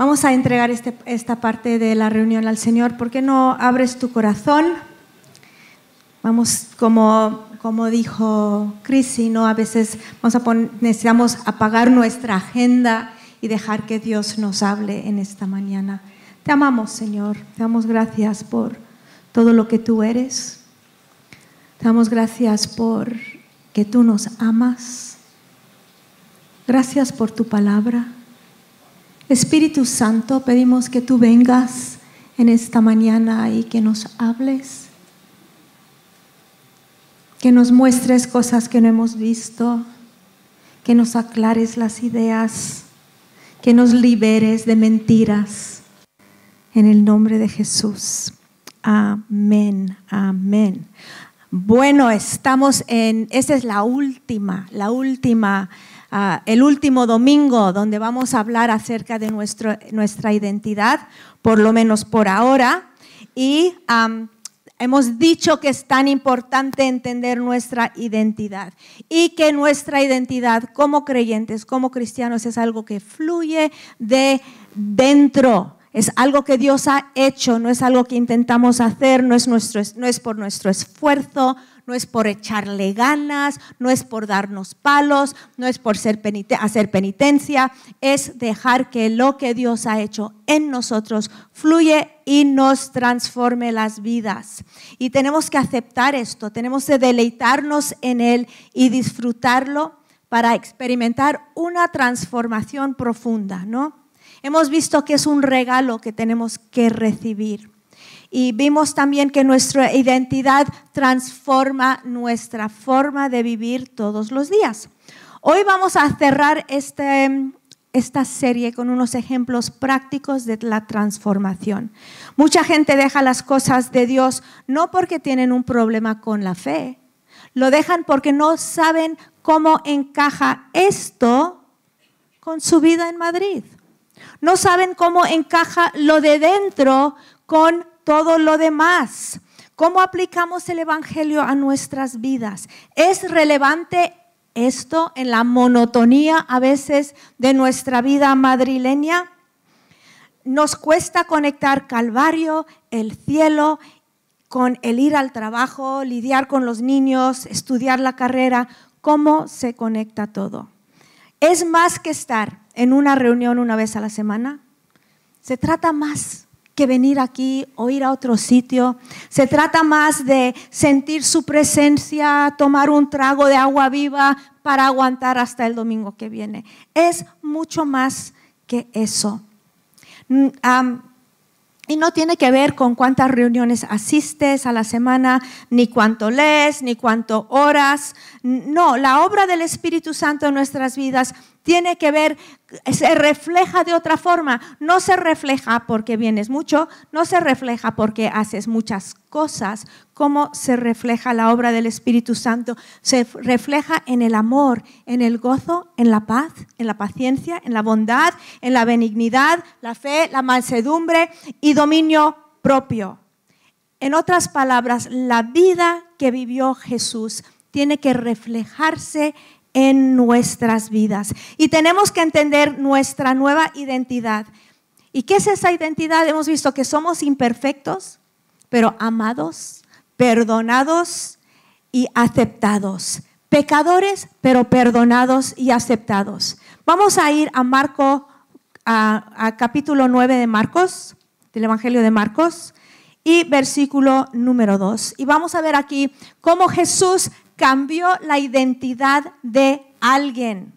Vamos a entregar este, esta parte de la reunión al Señor. ¿Por qué no abres tu corazón? Vamos, como, como dijo Chris, ¿no? a veces vamos a necesitamos apagar nuestra agenda y dejar que Dios nos hable en esta mañana. Te amamos, Señor. Te damos gracias por todo lo que tú eres. Te damos gracias por que tú nos amas. Gracias por tu palabra. Espíritu Santo, pedimos que tú vengas en esta mañana y que nos hables, que nos muestres cosas que no hemos visto, que nos aclares las ideas, que nos liberes de mentiras. En el nombre de Jesús. Amén, amén. Bueno, estamos en, esta es la última, la última Ah, el último domingo donde vamos a hablar acerca de nuestra identidad, por lo menos por ahora. Y hemos dicho que es tan importante entender nuestra identidad y que nuestra identidad como creyentes, como cristianos, es algo que fluye de dentro. Es algo que Dios ha hecho, no es algo que intentamos hacer, no es por nuestro esfuerzo, no es por echarle ganas, no es por darnos palos, no es por hacer penitencia, es dejar que lo que Dios ha hecho en nosotros fluye y nos transforme las vidas. Y tenemos que aceptar esto, tenemos que deleitarnos en Él y disfrutarlo para experimentar una transformación profunda, ¿no? Hemos visto que es un regalo que tenemos que recibir. Y vimos también que nuestra identidad transforma nuestra forma de vivir todos los días. Hoy vamos a cerrar este, esta serie con unos ejemplos prácticos de la transformación. Mucha gente deja las cosas de Dios no porque tienen un problema con la fe, lo dejan porque no saben cómo encaja esto con su vida en Madrid. No saben cómo encaja lo de dentro con todo lo demás. ¿Cómo aplicamos el Evangelio a nuestras vidas? ¿Es relevante esto en la monotonía a veces de nuestra vida madrileña? Nos cuesta conectar Calvario, el cielo, con el ir al trabajo, lidiar con los niños, estudiar la carrera. ¿Cómo se conecta todo? Es más que estar en una reunión una vez a la semana. Se trata más que venir aquí o ir a otro sitio. Se trata más de sentir su presencia, tomar un trago de agua viva para aguantar hasta el domingo que viene. Es mucho más que eso. Mm, y no tiene que ver con cuántas reuniones asistes a la semana, ni cuánto lees, ni cuánto horas. No, la obra del Espíritu Santo en nuestras vidas tiene que ver, se refleja de otra forma. No se refleja porque vienes mucho, no se refleja porque haces muchas cosas, como se refleja la obra del Espíritu Santo. Se refleja en el amor, en el gozo, en la paz, en la paciencia, en la bondad, en la benignidad, la fe, la mansedumbre y dominio propio. En otras palabras, la vida que vivió Jesús tiene que reflejarse en nuestras vidas. Y tenemos que entender nuestra nueva identidad. ¿Y qué es esa identidad? Hemos visto que somos imperfectos, pero amados, perdonados y aceptados. Pecadores, pero perdonados y aceptados. Vamos a ir a Marco, a, capítulo 9 de Marcos, del Evangelio de Marcos, y versículo número 2. Y vamos a ver aquí cómo Jesús cambió la identidad de alguien.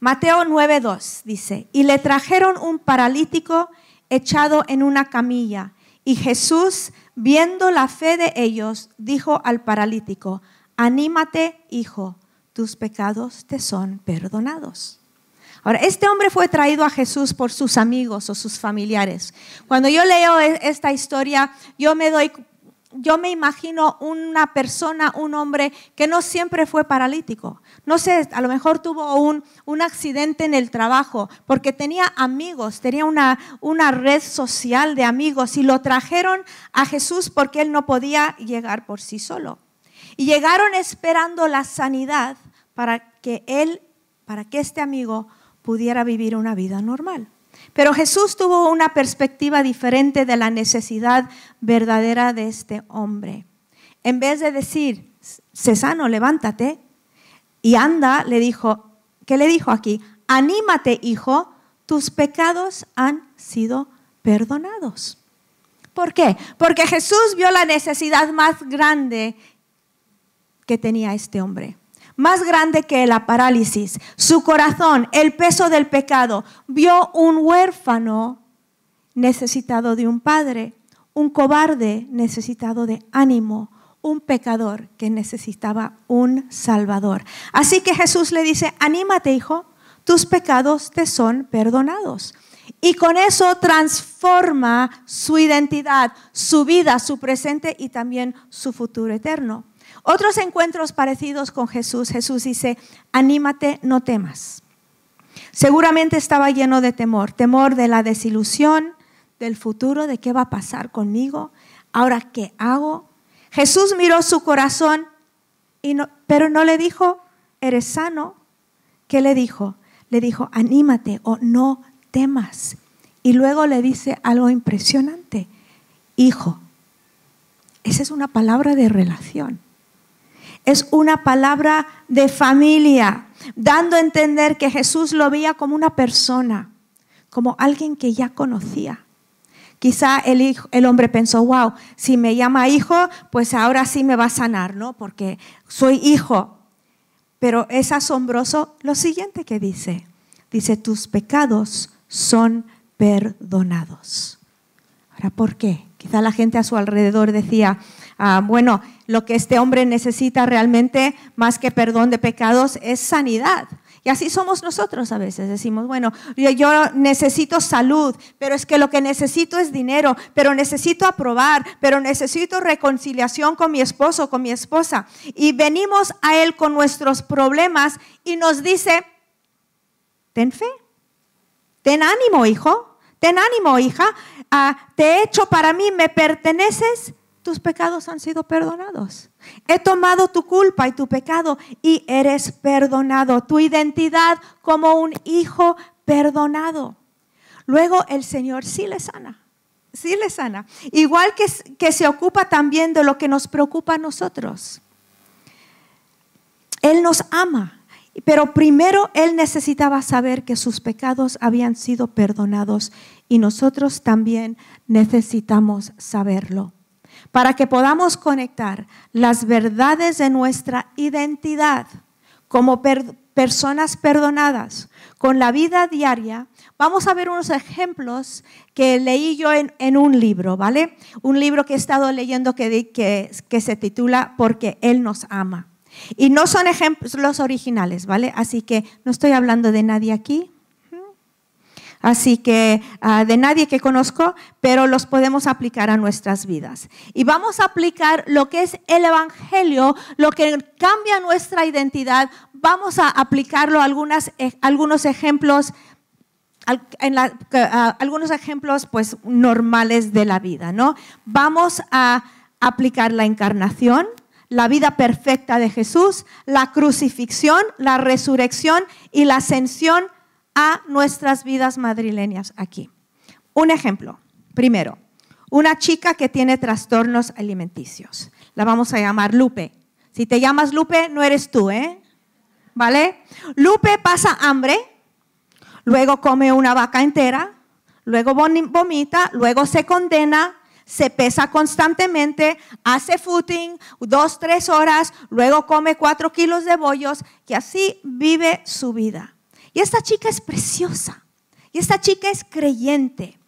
Mateo 9:2 dice, y le trajeron un paralítico echado en una camilla, y Jesús, viendo la fe de ellos, dijo al paralítico, anímate, hijo, tus pecados te son perdonados. Ahora, este hombre fue traído a Jesús por sus amigos o sus familiares. Cuando yo leo e-, esta historia, yo me doy yo me imagino una persona, un hombre que no siempre fue paralítico. No sé, a lo mejor tuvo un, accidente en el trabajo porque tenía amigos, tenía una, una red social de amigos y lo trajeron a Jesús porque él no podía llegar por sí solo. Y llegaron esperando la sanidad para que él, para que este amigo pudiera vivir una vida normal. Pero Jesús tuvo una perspectiva diferente de la necesidad verdadera de este hombre. En vez de decir, Cesano, levántate y anda, le dijo, ¿qué le dijo aquí? Anímate, hijo, tus pecados han sido perdonados. ¿Por qué? Porque Jesús vio la necesidad más grande que tenía este hombre más grande que la parálisis. Su corazón, el peso del pecado, vio un huérfano necesitado de un padre, un cobarde necesitado de ánimo, un pecador que necesitaba un salvador. Así que Jesús le dice, anímate hijo, tus pecados te son perdonados. Y con eso transforma su identidad, su vida, su presente y también su futuro eterno. Otros encuentros parecidos con Jesús, Jesús dice, anímate, no temas. Seguramente estaba lleno de temor, temor de la desilusión, del futuro, de qué va a pasar conmigo, ahora qué hago. Jesús miró su corazón, y pero no le dijo, eres sano. ¿Qué le dijo? Le dijo, anímate o no temas. Y luego le dice algo impresionante, hijo. Esa es una palabra de relación es una palabra de familia, dando a entender que Jesús lo veía como una persona, como alguien que ya conocía. Quizá el, hombre pensó, wow, si me llama hijo, pues ahora sí me va a sanar, ¿no? Porque soy hijo. Pero es asombroso lo siguiente que dice. Dice, tus pecados son perdonados. Ahora, ¿por qué? Quizá la gente a su alrededor decía, Ah, bueno, lo que este hombre necesita realmente, más que perdón de pecados, es sanidad. Y así somos nosotros a veces. Decimos, bueno, yo necesito salud, pero es que lo que necesito es dinero, pero necesito aprobar, pero necesito reconciliación con mi esposo, con mi esposa. Y venimos a Él con nuestros problemas y nos dice, ten fe, ten ánimo, hijo, ten ánimo, hija, ah, te he hecho para mí, me perteneces tus pecados han sido perdonados. He tomado tu culpa y tu pecado y eres perdonado. Tu identidad como un hijo perdonado. Luego el Señor sí le sana. Sí le sana. Igual que, que se ocupa también de lo que nos preocupa a nosotros. Él nos ama. Pero primero Él necesitaba saber que sus pecados habían sido perdonados y nosotros también necesitamos saberlo para que podamos conectar las verdades de nuestra identidad como personas perdonadas con la vida diaria, vamos a ver unos ejemplos que leí yo en, un libro, ¿vale? Un libro que he estado leyendo que, que se titula Porque Él nos ama. Y no son ejemplos los originales, ¿vale? Así que no estoy hablando de nadie aquí, Así que ah, de nadie que conozco, pero los podemos aplicar a nuestras vidas. Y vamos a aplicar lo que es el Evangelio, lo que cambia nuestra identidad. Vamos a aplicarlo a eh, algunos ejemplos ah, algunos ejemplos pues normales de la vida, ¿no? Vamos a aplicar la encarnación, la vida perfecta de Jesús, la crucifixión, la resurrección y la ascensión a nuestras vidas madrileñas aquí. Un ejemplo, primero, una chica que tiene trastornos alimenticios. La vamos a llamar Lupe. Si te llamas Lupe, no eres tú, ¿eh? ¿Vale? Lupe pasa hambre, luego come una vaca entera, luego vomita, luego se condena, se pesa constantemente, hace footing dos, tres horas, luego come cuatro kilos de bollos, y así vive su vida. Y esta chica es preciosa. Y esta chica es creyente.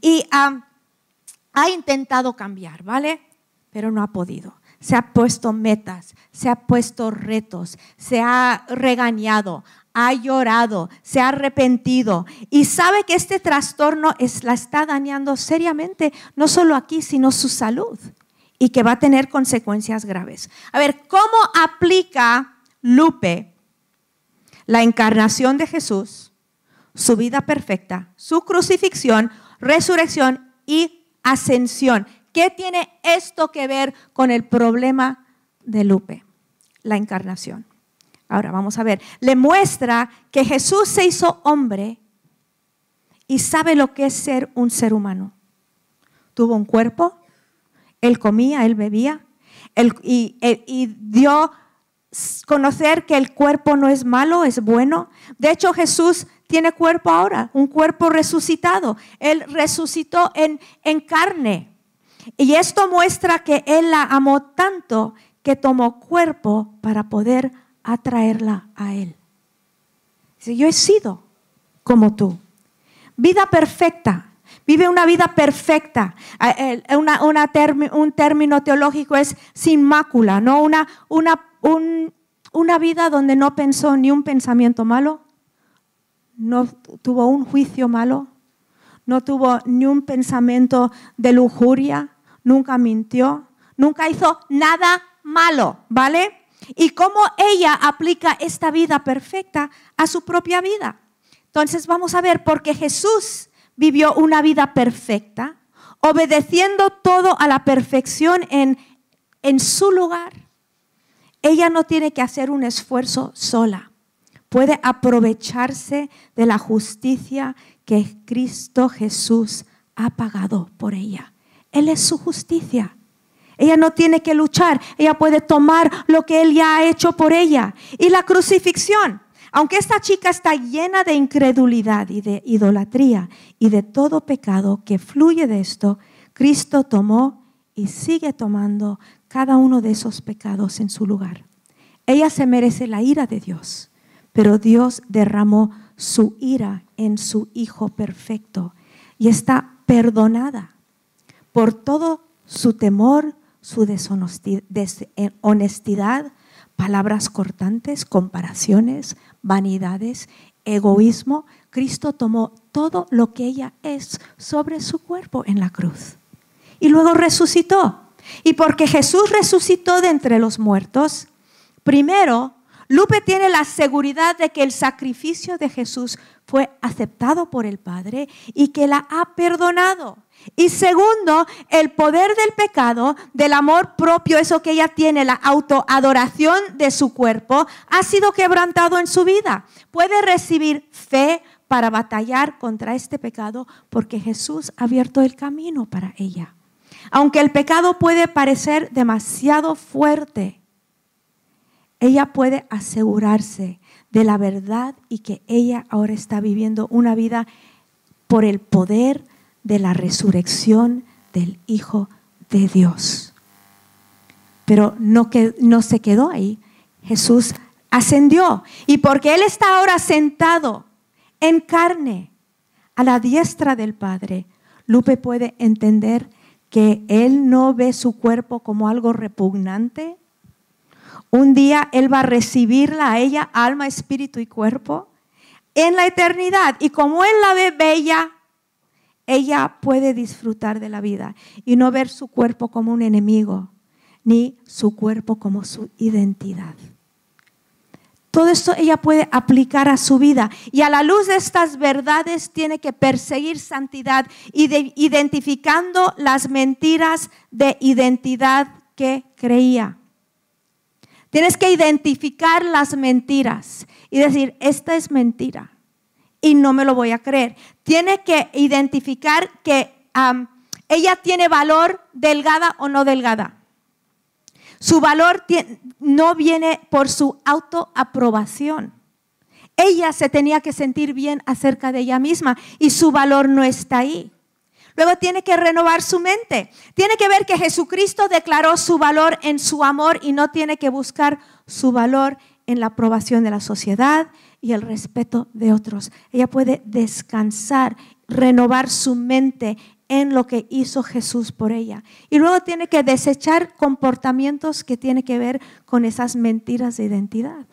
Y ha intentado cambiar, ¿vale? Pero no ha podido. Se ha puesto metas, se ha puesto retos, se ha regañado, ha llorado, se ha arrepentido y sabe que este trastorno es, la está dañando seriamente, no solo aquí, sino su salud y que va a tener consecuencias graves. A ver, ¿cómo aplica Lupe la encarnación de Jesús, su vida perfecta, su crucifixión, resurrección y ascensión. ¿Qué tiene esto que ver con el problema de Lupe? La encarnación. Ahora vamos a ver, le muestra que Jesús se hizo hombre y sabe lo que es ser un ser humano. Tuvo un cuerpo, él comía, él bebía, y, y dio conocer que el cuerpo no es malo, es bueno. De hecho, Jesús tiene cuerpo ahora, un cuerpo resucitado. Él resucitó en, en carne. Y esto muestra que Él la amó tanto que tomó cuerpo para poder atraerla a Él. Dice, yo he sido como tú. Vida perfecta. Vive una vida perfecta. Eh, un término teológico es sin mácula, ¿no? Una, una, una vida donde no pensó ni un pensamiento malo, no tuvo un juicio malo, no tuvo ni un pensamiento de lujuria, nunca mintió, nunca hizo nada malo, ¿vale? Y cómo ella aplica esta vida perfecta a su propia vida. Entonces vamos a ver, porque Jesús vivió una vida perfecta, obedeciendo todo a la perfección en, en su lugar. Ella no tiene que hacer un esfuerzo sola. Puede aprovecharse de la justicia que Cristo Jesús ha pagado por ella. Él es su justicia. Ella no tiene que luchar, ella puede tomar lo que Él ya ha hecho por ella. Y la crucifixión, aunque esta chica está llena de incredulidad y de idolatría y de todo pecado que fluye de esto, Cristo tomó y sigue tomando cada uno de esos pecados en su lugar. Ella se merece la ira de Dios, pero Dios derramó su ira en su Hijo perfecto y está perdonada por todo su temor, su deshonestidad, palabras cortantes, comparaciones, vanidades, egoísmo. Cristo tomó todo lo que ella es sobre su cuerpo en la cruz y luego resucitó. Y porque Jesús resucitó de entre los muertos, primero, Lupe tiene la seguridad de que el sacrificio de Jesús fue aceptado por el Padre y que la ha perdonado. Y segundo, el poder del pecado, del amor propio, eso que ella tiene, la autoadoración de su cuerpo, ha sido quebrantado en su vida. Puede recibir fe para batallar contra este pecado porque Jesús ha abierto el camino para ella. Aunque el pecado puede parecer demasiado fuerte, ella puede asegurarse de la verdad y que ella ahora está viviendo una vida por el poder de la resurrección del Hijo de Dios. Pero no, que, no se quedó ahí. Jesús ascendió. Y porque Él está ahora sentado en carne a la diestra del Padre, Lupe puede entender que Él no ve su cuerpo como algo repugnante. Un día Él va a recibirla a ella, alma, espíritu y cuerpo, en la eternidad. Y como Él la ve bella, ella puede disfrutar de la vida y no ver su cuerpo como un enemigo, ni su cuerpo como su identidad. Todo esto ella puede aplicar a su vida y a la luz de estas verdades tiene que perseguir santidad, identificando las mentiras de identidad que creía. Tienes que identificar las mentiras y decir, esta es mentira y no me lo voy a creer. Tiene que identificar que ella tiene valor delgada o no delgada. Su valor no viene por su autoaprobación. Ella se tenía que sentir bien acerca de ella misma y su valor no está ahí. Luego tiene que renovar su mente. Tiene que ver que Jesucristo declaró su valor en su amor y no tiene que buscar su valor en la aprobación de la sociedad y el respeto de otros. Ella puede descansar, renovar su mente en lo que hizo Jesús por ella. Y luego tiene que desechar comportamientos que tienen que ver con esas mentiras de identidad.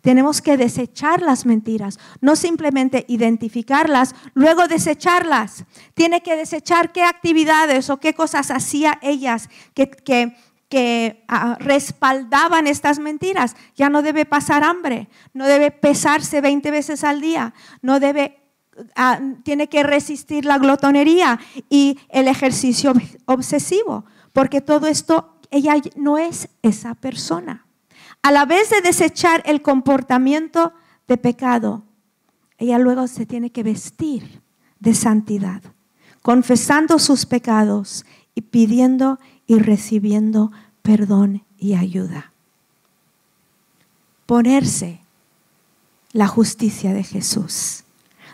Tenemos que desechar las mentiras, no simplemente identificarlas, luego desecharlas. Tiene que desechar qué actividades o qué cosas hacía ellas que, que, que ah, respaldaban estas mentiras. Ya no debe pasar hambre, no debe pesarse 20 veces al día, no debe Ah, tiene que resistir la glotonería y el ejercicio obsesivo, porque todo esto, ella no es esa persona. a la vez de desechar el comportamiento de pecado, ella luego se tiene que vestir de santidad, confesando sus pecados y pidiendo y recibiendo perdón y ayuda. Ponerse la justicia de Jesús.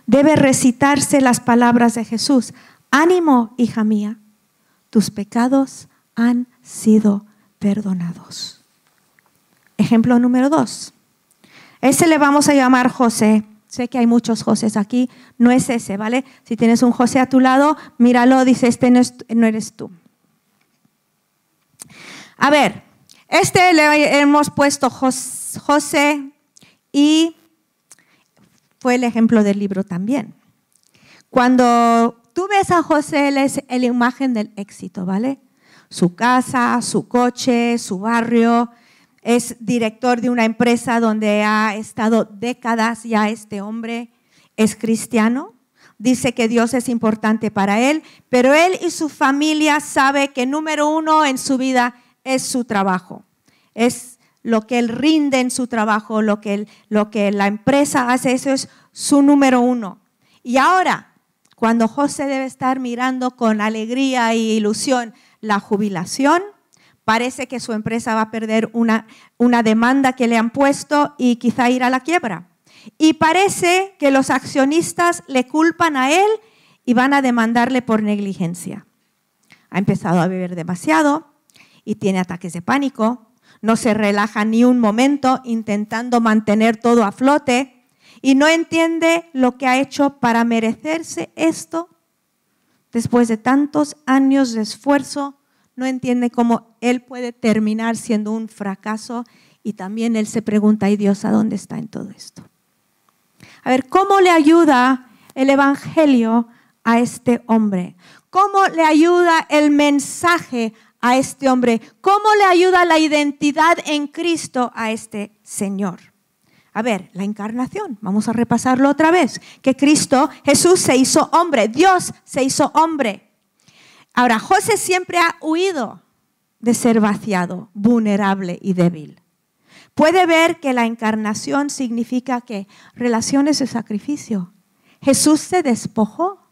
Debe recitarse las palabras de Jesús. Ánimo, hija mía, tus pecados han sido perdonados. Ejemplo número dos. Ese le vamos a llamar José. Sé que hay muchos José aquí, no es ese, ¿vale? Si tienes un José a tu lado, míralo, dice, este no, eres tú. A ver, este le hemos puesto José y fue el ejemplo del libro también. Cuando tú ves a José, él es la imagen del éxito, ¿vale? Su casa, su coche, su barrio. Es director de una empresa donde ha estado décadas ya este hombre. Es cristiano. Dice que Dios es importante para él, pero él y su familia sabe que número uno en su vida es su trabajo. Es lo que él rinde en su trabajo, lo que, la empresa hace, eso es su número uno. Y ahora, cuando José debe estar mirando con alegría e ilusión la jubilación, parece que su empresa va a perder una demanda que le han puesto y quizá ir a la quiebra. Y parece que los accionistas le culpan a él y van a demandarle por negligencia. Ha empezado a beber demasiado y tiene ataques de pánico, no se relaja ni un momento intentando mantener todo a flote y no entiende lo que ha hecho para merecerse esto. Después de tantos años de esfuerzo, no entiende cómo él puede terminar siendo un fracaso y también él se pregunta, ¿y Dios a dónde está en todo esto? A ver, ¿cómo le ayuda el Evangelio a este hombre? ¿Cómo le ayuda el mensaje a este hombre? ¿Cómo le ayuda la identidad en Cristo a este Señor? A ver, la encarnación, vamos a repasarlo otra vez, que Cristo, Jesús se hizo hombre, Dios se hizo hombre. Ahora, José siempre ha huido de ser vaciado, vulnerable y débil. Puede ver que la encarnación significa que relaciones de sacrificio. Jesús se despojó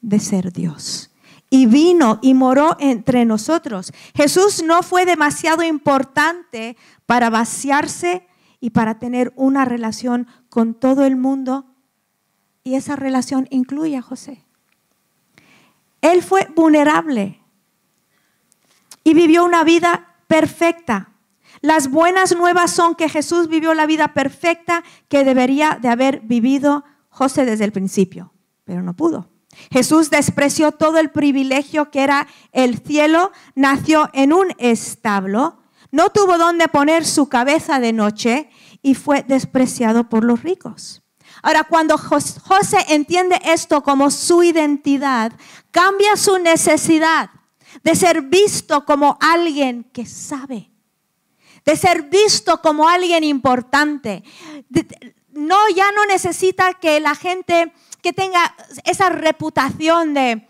de ser Dios y vino y moró entre nosotros. Jesús no fue demasiado importante para vaciarse y para tener una relación con todo el mundo. Y esa relación incluye a José. Él fue vulnerable y vivió una vida perfecta. Las buenas nuevas son que Jesús vivió la vida perfecta que debería de haber vivido José desde el principio, pero no pudo. Jesús despreció todo el privilegio que era el cielo, nació en un establo, no tuvo donde poner su cabeza de noche y fue despreciado por los ricos. Ahora, cuando José entiende esto como su identidad, cambia su necesidad de ser visto como alguien que sabe, de ser visto como alguien importante. No, ya no necesita que la gente que tenga esa reputación de,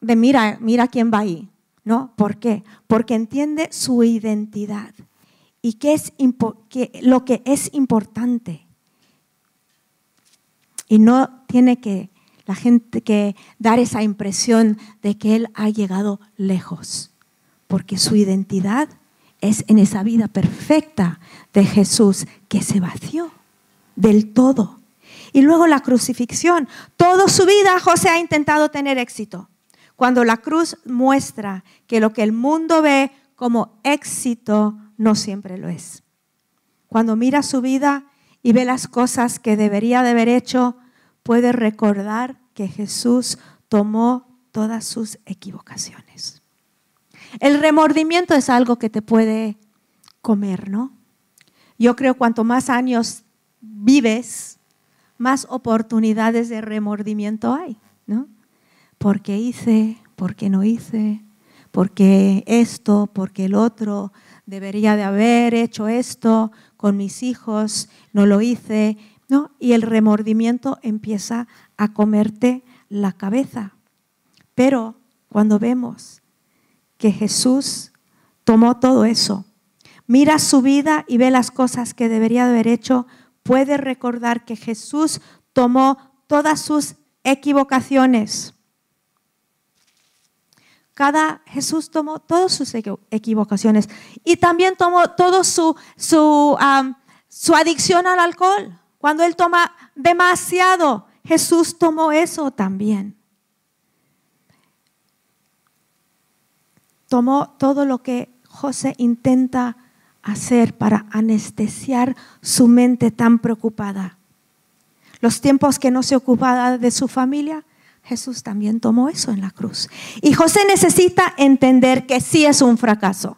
de mira, mira quién va ahí. ¿No? ¿Por qué? Porque entiende su identidad y qué es lo que es importante. Y no tiene que la gente que dar esa impresión de que él ha llegado lejos, porque su identidad es en esa vida perfecta de Jesús que se vació del todo y luego la crucifixión. Toda su vida José ha intentado tener éxito. Cuando la cruz muestra que lo que el mundo ve como éxito no siempre lo es. Cuando mira su vida y ve las cosas que debería de haber hecho, puede recordar que Jesús tomó todas sus equivocaciones. El remordimiento es algo que te puede comer, ¿no? Yo creo cuanto más años vives, más oportunidades de remordimiento hay, ¿no? Porque hice, porque no hice, porque esto, porque el otro, debería de haber hecho esto con mis hijos, no lo hice, ¿no? Y el remordimiento empieza a comerte la cabeza. Pero cuando vemos que Jesús tomó todo eso, mira su vida y ve las cosas que debería haber hecho, puede recordar que Jesús tomó todas sus equivocaciones. Cada Jesús tomó todas sus equivocaciones y también tomó todo su, su, su adicción al alcohol. Cuando él toma demasiado, Jesús tomó eso también. Tomó todo lo que José intenta hacer para anestesiar su mente tan preocupada. Los tiempos que no se ocupaba de su familia, Jesús también tomó eso en la cruz. Y José necesita entender que sí es un fracaso.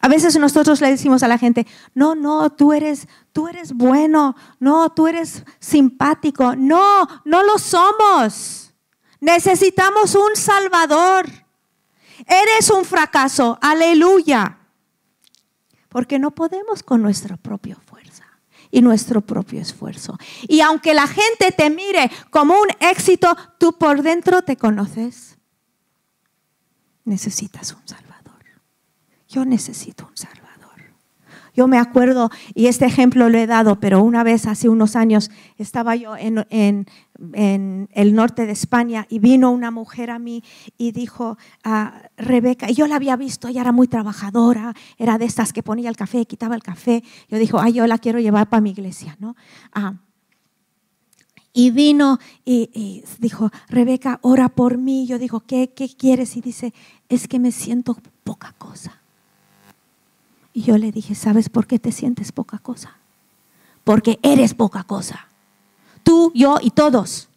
A veces nosotros le decimos a la gente, no, no, tú eres, tú eres bueno, no, tú eres simpático. No, no lo somos. Necesitamos un Salvador. Eres un fracaso, aleluya. Porque no podemos con nuestra propia fuerza y nuestro propio esfuerzo. Y aunque la gente te mire como un éxito, tú por dentro te conoces. Necesitas un Salvador. Yo necesito un Salvador. Yo me acuerdo, y este ejemplo lo he dado, pero una vez hace unos años estaba yo en, el norte de España y vino una mujer a mí y dijo, a Rebeca, y yo la había visto, ella era muy trabajadora, era de estas que ponía el café, quitaba el café. Yo dijo, ay, yo la quiero llevar para mi iglesia, ¿no? Ah, y vino y, dijo, Rebeca, ora por mí. Yo digo, ¿qué, ¿qué quieres? Y dice, es que me siento poca cosa. Y yo le dije, ¿sabes por qué te sientes poca cosa? Porque eres poca cosa. Tú, yo y todos.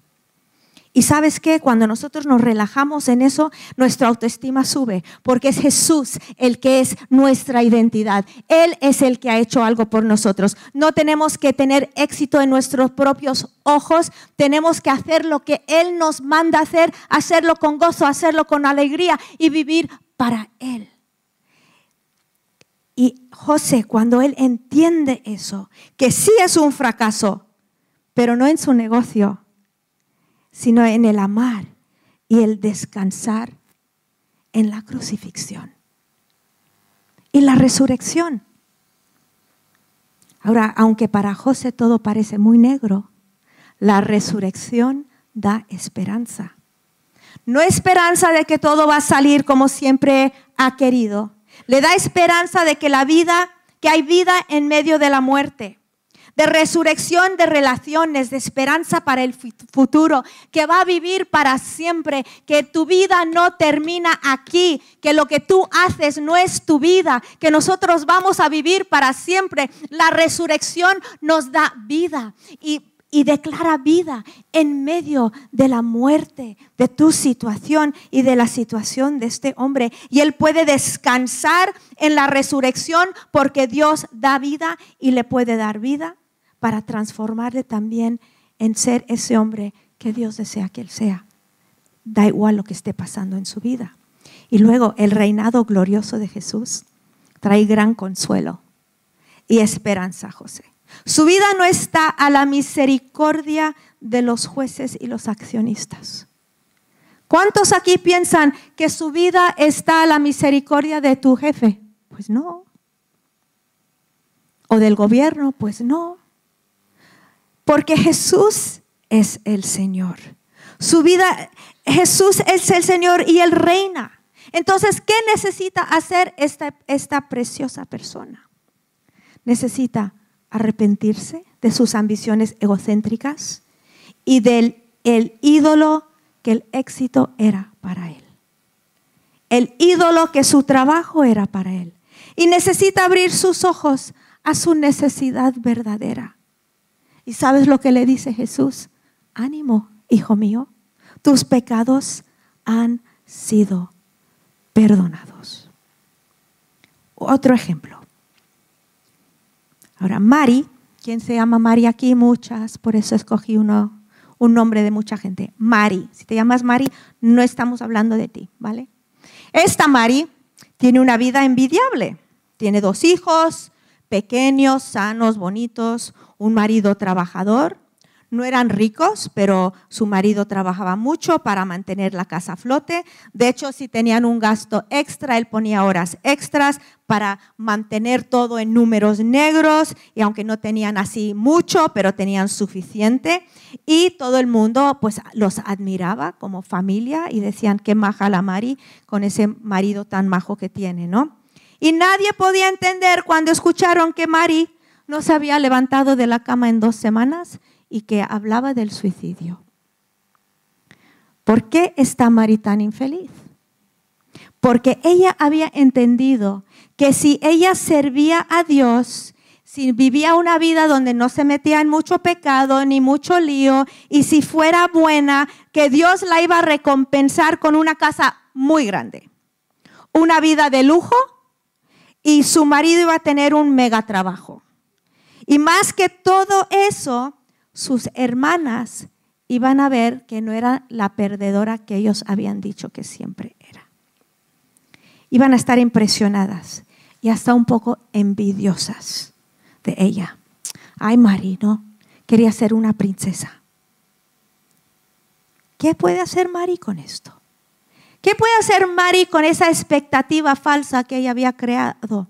Y sabes qué, cuando nosotros nos relajamos en eso, nuestra autoestima sube, porque es Jesús el que es nuestra identidad. Él es el que ha hecho algo por nosotros. No tenemos que tener éxito en nuestros propios ojos, tenemos que hacer lo que Él nos manda hacer, hacerlo con gozo, hacerlo con alegría y vivir para Él. Y José, cuando él entiende eso, que sí es un fracaso, pero no en su negocio, sino en el amar y el descansar en la crucifixión y la resurrección. Ahora, aunque para José todo parece muy negro, la resurrección da esperanza. No esperanza de que todo va a salir como siempre ha querido, le da esperanza de que la vida, que hay vida en medio de la muerte, de resurrección de relaciones, de esperanza para el futuro, que va a vivir para siempre, que tu vida no termina aquí, que lo que tú haces no es tu vida, que nosotros vamos a vivir para siempre. La resurrección nos da vida y y declara vida en medio de la muerte, de tu situación y de la situación de este hombre. Y él puede descansar en la resurrección porque Dios da vida y le puede dar vida para transformarle también en ser ese hombre que Dios desea que él sea. Da igual lo que esté pasando en su vida. Y luego el reinado glorioso de Jesús trae gran consuelo y esperanza, José. Su vida no está a la misericordia de los jueces y los accionistas. ¿Cuántos aquí piensan que su vida está a la misericordia de tu jefe? Pues no. ¿O del gobierno? Pues no. Porque Jesús es el Señor. Su vida, Jesús es el Señor y Él reina. Entonces, ¿qué necesita hacer esta, esta preciosa persona? Necesita arrepentirse de sus ambiciones egocéntricas y del el ídolo que el éxito era para él. El ídolo que su trabajo era para él. Y necesita abrir sus ojos a su necesidad verdadera. ¿Y sabes lo que le dice Jesús? Ánimo, hijo mío, tus pecados han sido perdonados. Otro ejemplo. Ahora, Mari, ¿quién se llama Mari aquí? Muchas, por eso escogí uno, un nombre de mucha gente. Mari, si te llamas Mari, no estamos hablando de ti, ¿vale? Esta Mari tiene una vida envidiable. Tiene dos hijos, pequeños, sanos, bonitos, un marido trabajador. No eran ricos, pero su marido trabajaba mucho para mantener la casa a flote. De hecho, si tenían un gasto extra, él ponía horas extras para mantener todo en números negros y aunque no tenían así mucho, pero tenían suficiente. Y todo el mundo pues los admiraba como familia y decían, qué maja la Mari con ese marido tan majo que tiene, ¿no? Y nadie podía entender cuando escucharon que Mari no se había levantado de la cama en dos semanas y que hablaba del suicidio. ¿Por qué está Mari tan infeliz? Porque ella había entendido que si ella servía a Dios, si vivía una vida donde no se metía en mucho pecado ni mucho lío, y si fuera buena, que Dios la iba a recompensar con una casa muy grande, una vida de lujo, y su marido iba a tener un mega trabajo. Y más que todo eso, sus hermanas iban a ver que no era la perdedora que ellos habían dicho que siempre era. Iban a estar impresionadas y hasta un poco envidiosas de ella. Ay, Marino, quería ser una princesa. ¿Qué puede hacer Mari con esto? ¿Qué puede hacer Mari con esa expectativa falsa que ella había creado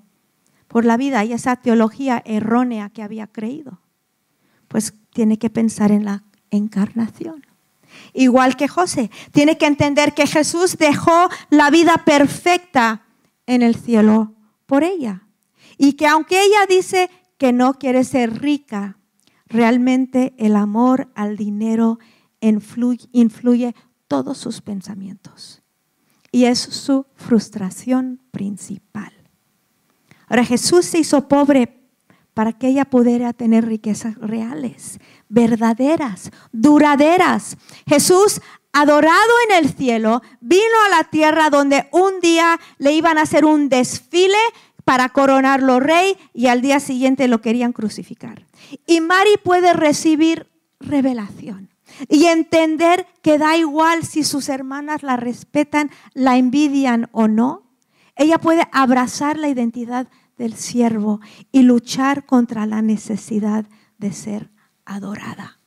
por la vida y esa teología errónea que había creído? Pues tiene que pensar en la encarnación. Igual que José, tiene que entender que Jesús dejó la vida perfecta en el cielo por ella. Y que aunque ella dice que no quiere ser rica, realmente el amor al dinero influye, influye todos sus pensamientos y es su frustración principal. Ahora Jesús se hizo pobre para que ella pudiera tener riquezas reales, verdaderas, duraderas. Jesús, adorado en el cielo, vino a la tierra donde un día le iban a hacer un desfile para coronarlo rey y al día siguiente lo querían crucificar. Y Mari puede recibir revelación y entender que da igual si sus hermanas la respetan, la envidian o no. Ella puede abrazar la identidad del siervo y luchar contra la necesidad de ser adorada.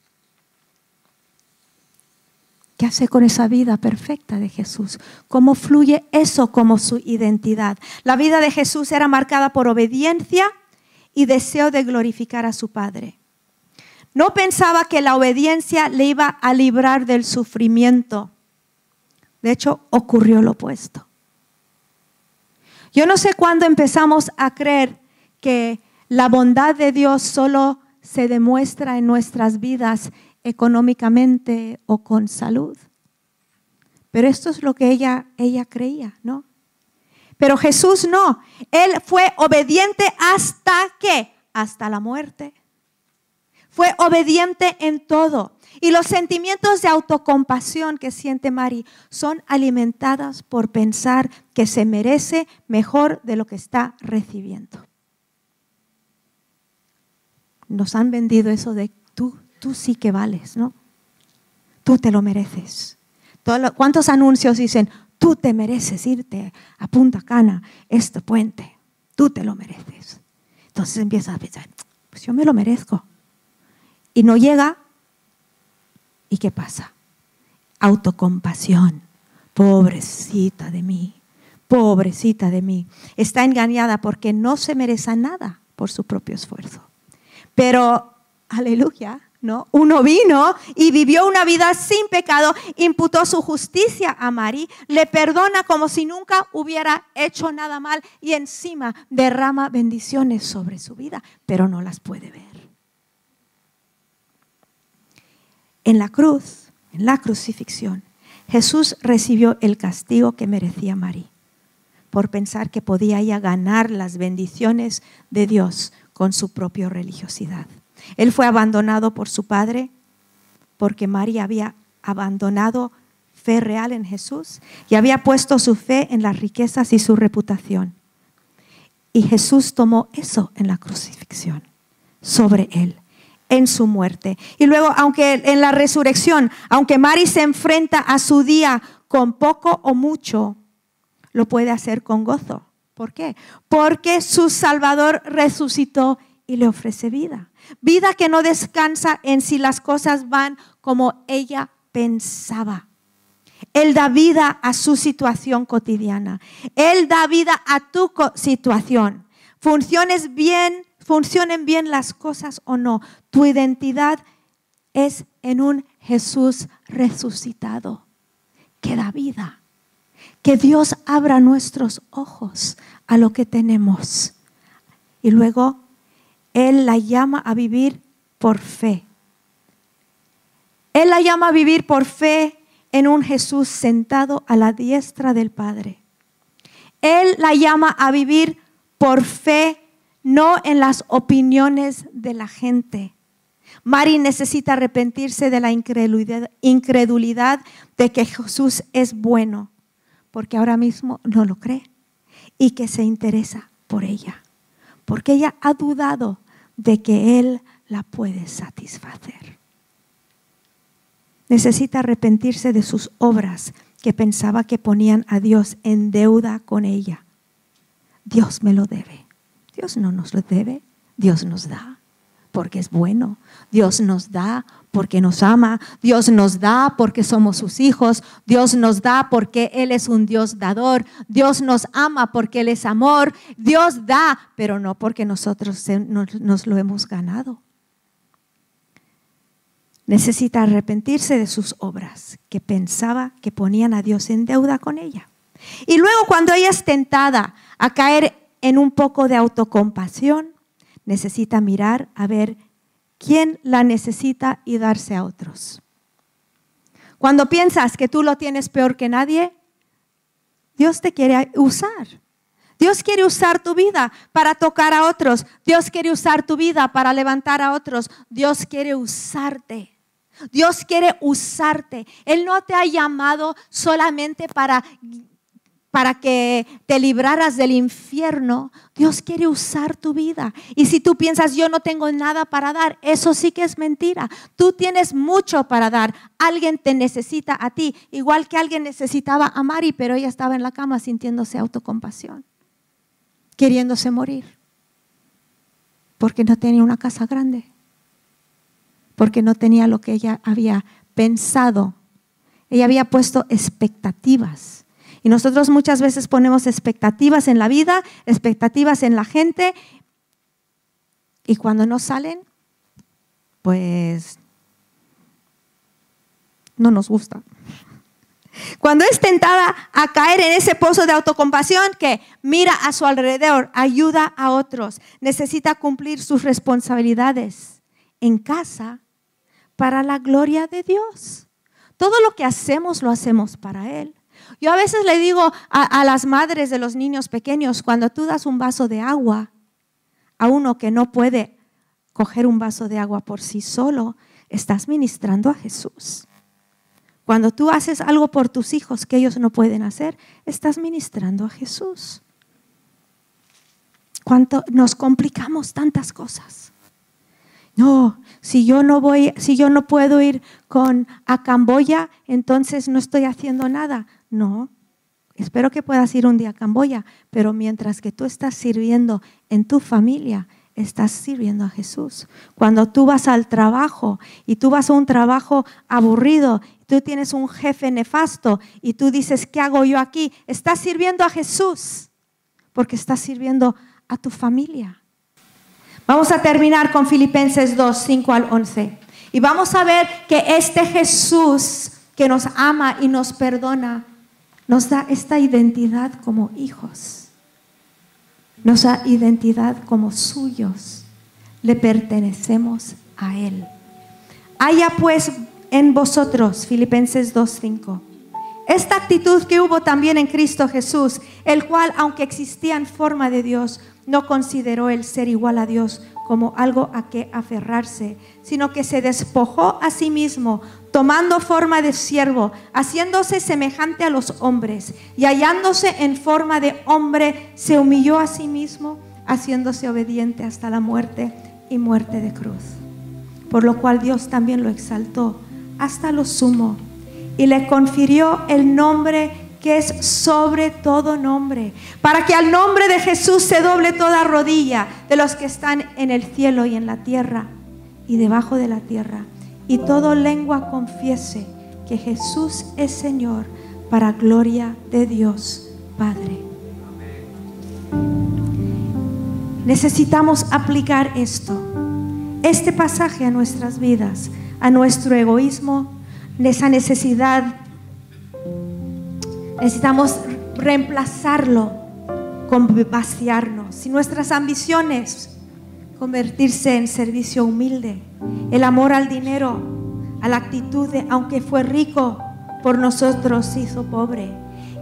¿Qué hace con esa vida perfecta de Jesús? ¿Cómo fluye eso como su identidad? La vida de Jesús era marcada por obediencia y deseo de glorificar a su Padre. No pensaba que la obediencia le iba a librar del sufrimiento. De hecho, ocurrió lo opuesto. Yo no sé cuándo empezamos a creer que la bondad de Dios solo se demuestra en nuestras vidas económicamente o con salud. Pero esto es lo que ella, ella creía, ¿no? Pero Jesús no. Él fue obediente hasta qué? Hasta la muerte. Fue obediente en todo. Y los sentimientos de autocompasión que siente Mari son alimentadas por pensar que se merece mejor de lo que está recibiendo. Nos han vendido eso de tú, tú sí que vales, ¿no? Tú te lo mereces. ¿Cuántos anuncios dicen, tú te mereces irte a Punta Cana, este puente? Tú te lo mereces. Entonces empieza a pensar, pues yo me lo merezco y no llega, ¿y qué pasa? Autocompasión. Pobrecita de mí, pobrecita de mí. Está engañada porque no se merece nada por su propio esfuerzo. Pero, aleluya, ¿no? Uno vino y vivió una vida sin pecado, imputó su justicia a Mari, le perdona como si nunca hubiera hecho nada mal y encima derrama bendiciones sobre su vida, pero no las puede ver. En la cruz, en la crucifixión, Jesús recibió el castigo que merecía María por pensar que podía ella ganar las bendiciones de Dios con su propia religiosidad. Él fue abandonado por su padre porque María había abandonado fe real en Jesús y había puesto su fe en las riquezas y su reputación. Y Jesús tomó eso en la crucifixión sobre él en su muerte. Y luego, aunque en la resurrección, aunque Mari se enfrenta a su día con poco o mucho, lo puede hacer con gozo. ¿Por qué? Porque su Salvador resucitó y le ofrece vida. Vida que no descansa en si las cosas van como ella pensaba. Él da vida a su situación cotidiana. Él da vida a tu situación. Funciones bien, funcionen bien las cosas o no. Tu identidad es en un Jesús resucitado que da vida. Que Dios abra nuestros ojos a lo que tenemos. Y luego Él la llama a vivir por fe. Él la llama a vivir por fe en un Jesús sentado a la diestra del Padre. Él la llama a vivir por fe, no en las opiniones de la gente. Mari necesita arrepentirse de la incredulidad de que Jesús es bueno, porque ahora mismo no lo cree y que se interesa por ella, porque ella ha dudado de que Él la puede satisfacer necesita arrepentirse de sus obras que pensaba que ponían a Dios en deuda con ella. Dios me lo debe. Dios no nos lo debe, Dios nos da porque es bueno. Dios nos da porque nos ama. Dios nos da porque somos sus hijos. Dios nos da porque Él es un Dios dador. Dios nos ama porque Él es amor. Dios da, pero no porque nosotros nos lo hemos ganado necesita arrepentirse de sus obras, que pensaba que ponían a Dios en deuda con ella. Y luego cuando ella es tentada a caer en un poco de autocompasión, necesita mirar a ver quién la necesita y darse a otros. Cuando piensas que tú lo tienes peor que nadie, Dios te quiere usar. Dios quiere usar tu vida para tocar a otros. Dios quiere usar tu vida para levantar a otros. Dios quiere usarte. Dios quiere usarte. Él no te ha llamado solamente para, para que te libraras del infierno. Dios quiere usar tu vida. Y si tú piensas, yo no tengo nada para dar, eso sí que es mentira. Tú tienes mucho para dar. Alguien te necesita a ti, igual que alguien necesitaba a Mari, pero ella estaba en la cama sintiéndose autocompasión, queriéndose morir, porque no tenía una casa grande porque no tenía lo que ella había pensado. Ella había puesto expectativas. Y nosotros muchas veces ponemos expectativas en la vida, expectativas en la gente, y cuando no salen, pues no nos gusta. Cuando es tentada a caer en ese pozo de autocompasión que mira a su alrededor, ayuda a otros, necesita cumplir sus responsabilidades en casa para la gloria de Dios. Todo lo que hacemos lo hacemos para Él. Yo a veces le digo a, las madres de los niños pequeños, cuando tú das un vaso de agua a uno que no puede coger un vaso de agua por sí solo, estás ministrando a Jesús. Cuando tú haces algo por tus hijos que ellos no pueden hacer, estás ministrando a Jesús. ¿Cuánto nos complicamos tantas cosas? No, si yo no voy, si yo no puedo ir con a Camboya, entonces no estoy haciendo nada. No. Espero que puedas ir un día a Camboya, pero mientras que tú estás sirviendo en tu familia, estás sirviendo a Jesús. Cuando tú vas al trabajo y tú vas a un trabajo aburrido, tú tienes un jefe nefasto y tú dices, ¿qué hago yo aquí? Estás sirviendo a Jesús porque estás sirviendo a tu familia. Vamos a terminar con Filipenses 2, 5 al 11. Y vamos a ver que este Jesús que nos ama y nos perdona, nos da esta identidad como hijos. Nos da identidad como suyos. Le pertenecemos a Él. Haya pues en vosotros, Filipenses 5. esta actitud que hubo también en Cristo Jesús, el cual, aunque existía en forma de Dios, no consideró el ser igual a Dios como algo a que aferrarse, sino que se despojó a sí mismo, tomando forma de siervo, haciéndose semejante a los hombres, y hallándose en forma de hombre, se humilló a sí mismo, haciéndose obediente hasta la muerte y muerte de cruz. Por lo cual Dios también lo exaltó hasta lo sumo y le confirió el nombre que es sobre todo nombre, para que al nombre de Jesús se doble toda rodilla de los que están en el cielo y en la tierra y debajo de la tierra, y toda lengua confiese que Jesús es Señor para gloria de Dios Padre. Necesitamos aplicar esto, este pasaje a nuestras vidas, a nuestro egoísmo, esa necesidad. Necesitamos reemplazarlo con vaciarnos. Y nuestras ambiciones, convertirse en servicio humilde, el amor al dinero, a la actitud de, aunque fue rico, por nosotros hizo pobre.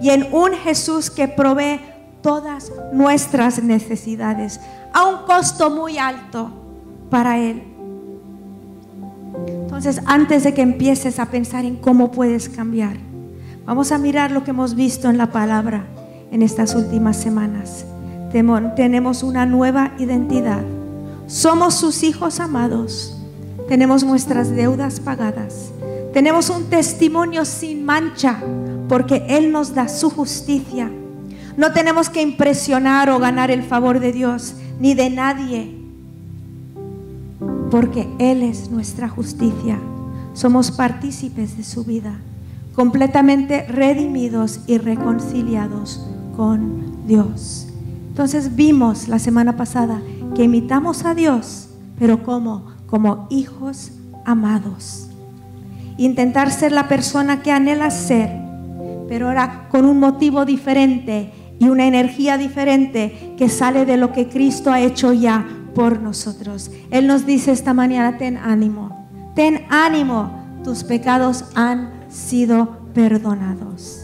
Y en un Jesús que provee todas nuestras necesidades a un costo muy alto para Él. Entonces, antes de que empieces a pensar en cómo puedes cambiar, vamos a mirar lo que hemos visto en la palabra en estas últimas semanas. Tenemos una nueva identidad. Somos sus hijos amados. Tenemos nuestras deudas pagadas. Tenemos un testimonio sin mancha porque Él nos da su justicia. No tenemos que impresionar o ganar el favor de Dios ni de nadie porque Él es nuestra justicia. Somos partícipes de su vida, completamente redimidos y reconciliados con Dios. Entonces vimos la semana pasada que imitamos a Dios, pero como como hijos amados. Intentar ser la persona que anhela ser, pero ahora con un motivo diferente y una energía diferente que sale de lo que Cristo ha hecho ya por nosotros. Él nos dice esta mañana, ten ánimo, ten ánimo, tus pecados han sido perdonados.